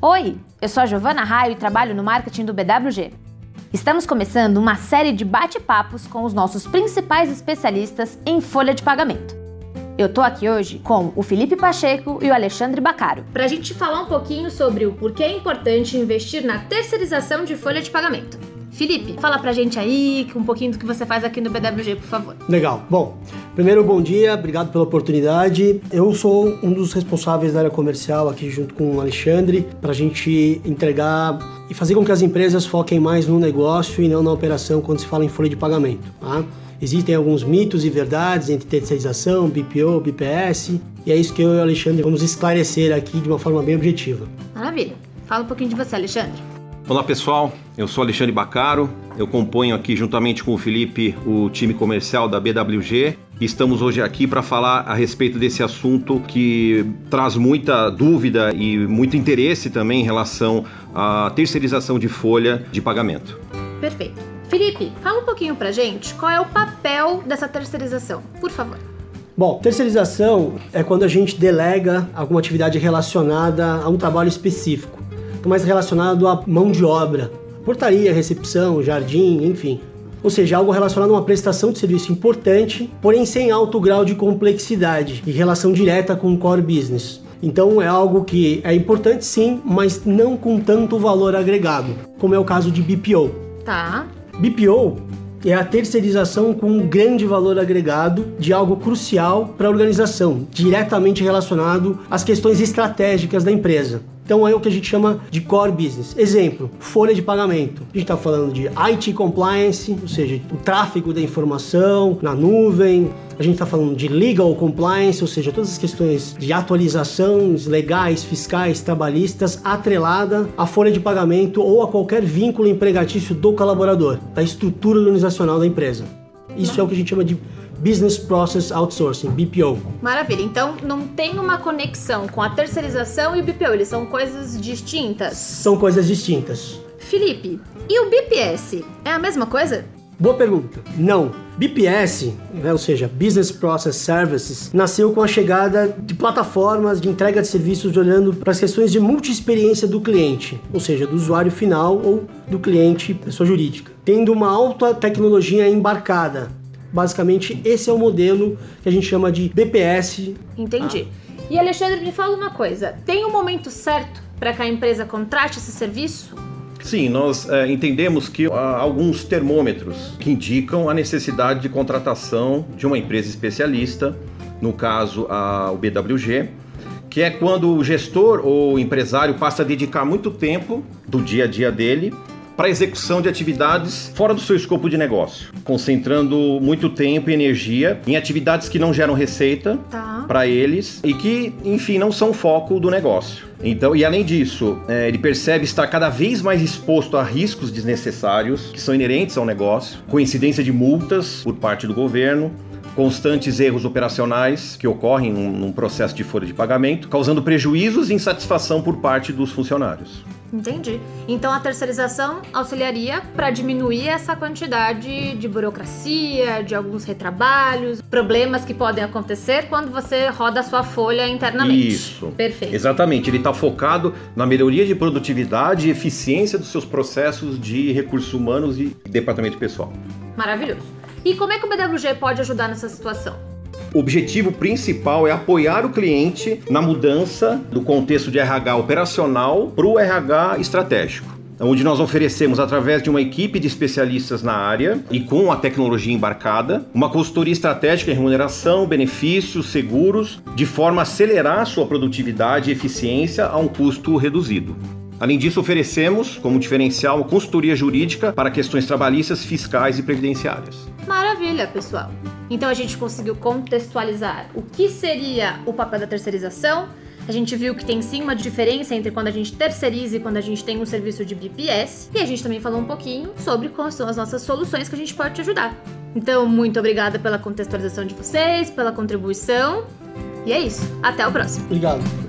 Oi, eu sou a Giovana Raio e trabalho no marketing do BWG. Estamos começando uma série de bate-papos com os nossos principais especialistas em folha de pagamento. Eu tô aqui hoje com o Felipe Pacheco e o Alexandre Bacaro para a gente falar um pouquinho sobre o porquê é importante investir na terceirização de folha de pagamento. Felipe, fala pra gente aí um pouquinho do que você faz aqui no BWG, por favor. Legal. Bom, primeiro bom dia, obrigado pela oportunidade. Eu sou um dos responsáveis da área comercial aqui junto com o Alexandre para a gente entregar e fazer com que as empresas foquem mais no negócio e não na operação quando se fala em folha de pagamento. Tá? Existem alguns mitos e verdades entre terceirização, BPO, BPS, e é isso que eu e o Alexandre vamos esclarecer aqui de uma forma bem objetiva. Maravilha. Fala um pouquinho de você, Alexandre. Olá pessoal, eu sou Alexandre Bacaro, eu componho aqui juntamente com o Felipe o time comercial da BWG e estamos hoje aqui para falar a respeito desse assunto que traz muita dúvida e muito interesse também em relação à terceirização de folha de pagamento. Perfeito. Felipe, fala um pouquinho pra gente qual é o papel dessa terceirização, por favor. Bom, terceirização é quando a gente delega alguma atividade relacionada a um trabalho específico mais relacionado à mão de obra, portaria, recepção, jardim, enfim. Ou seja, algo relacionado a uma prestação de serviço importante, porém sem alto grau de complexidade e relação direta com o core business. Então é algo que é importante sim, mas não com tanto valor agregado, como é o caso de BPO. Tá. BPO é a terceirização com um grande valor agregado de algo crucial para a organização, diretamente relacionado às questões estratégicas da empresa. Então é o que a gente chama de core business. Exemplo, folha de pagamento. A gente está falando de IT compliance, ou seja, o tráfego da informação na nuvem. A gente está falando de legal compliance, ou seja, todas as questões de atualizações legais, fiscais, trabalhistas, atrelada à folha de pagamento ou a qualquer vínculo empregatício do colaborador, da estrutura organizacional da empresa. Isso é o que a gente chama de Business Process Outsourcing, BPO. Maravilha. Então não tem uma conexão com a terceirização e o BPO, eles são coisas distintas? São coisas distintas. Felipe, e o BPS? É a mesma coisa? Boa pergunta. Não. BPS, né, ou seja, Business Process Services, nasceu com a chegada de plataformas de entrega de serviços olhando para as questões de multi-experiência do cliente, ou seja, do usuário final ou do cliente, pessoa jurídica, tendo uma alta tecnologia embarcada, Basicamente, esse é o modelo que a gente chama de BPS. Entendi. Ah. E Alexandre, me fala uma coisa: tem um momento certo para que a empresa contrate esse serviço? Sim, nós é, entendemos que há alguns termômetros que indicam a necessidade de contratação de uma empresa especialista, no caso a, o BWG, que é quando o gestor ou empresário passa a dedicar muito tempo do dia a dia dele para execução de atividades fora do seu escopo de negócio, concentrando muito tempo e energia em atividades que não geram receita tá. para eles e que, enfim, não são foco do negócio. Então, e além disso, é, ele percebe estar cada vez mais exposto a riscos desnecessários que são inerentes ao negócio, coincidência de multas por parte do governo, constantes erros operacionais que ocorrem num, num, processo de folha de pagamento, causando prejuízos e insatisfação por parte dos funcionários. Entendi. Então a terceirização auxiliaria para diminuir essa quantidade de burocracia, de alguns retrabalhos, problemas que podem acontecer quando você roda a sua folha internamente. Isso. Perfeito. Exatamente. Ele está focado na melhoria de produtividade e eficiência dos seus processos de recursos humanos e departamento pessoal. Maravilhoso. E como é que o BWG pode ajudar nessa situação? O objetivo principal é apoiar o cliente na mudança do contexto de RH operacional para o RH estratégico onde nós oferecemos, através de uma equipe de especialistas na área e com a tecnologia embarcada, uma consultoria estratégica em remuneração, benefícios, seguros, de forma a acelerar sua produtividade e eficiência a um custo reduzido. Além disso, oferecemos, como diferencial, consultoria jurídica para questões trabalhistas, fiscais e previdenciárias. Maravilha, pessoal! Então a gente conseguiu contextualizar o que seria o papel da terceirização. A gente viu que tem sim uma diferença entre quando a gente terceiriza e quando a gente tem um serviço de BPS. E a gente também falou um pouquinho sobre quais são as nossas soluções que a gente pode te ajudar. Então, muito obrigada pela contextualização de vocês, pela contribuição. E é isso. Até o próximo. Obrigado.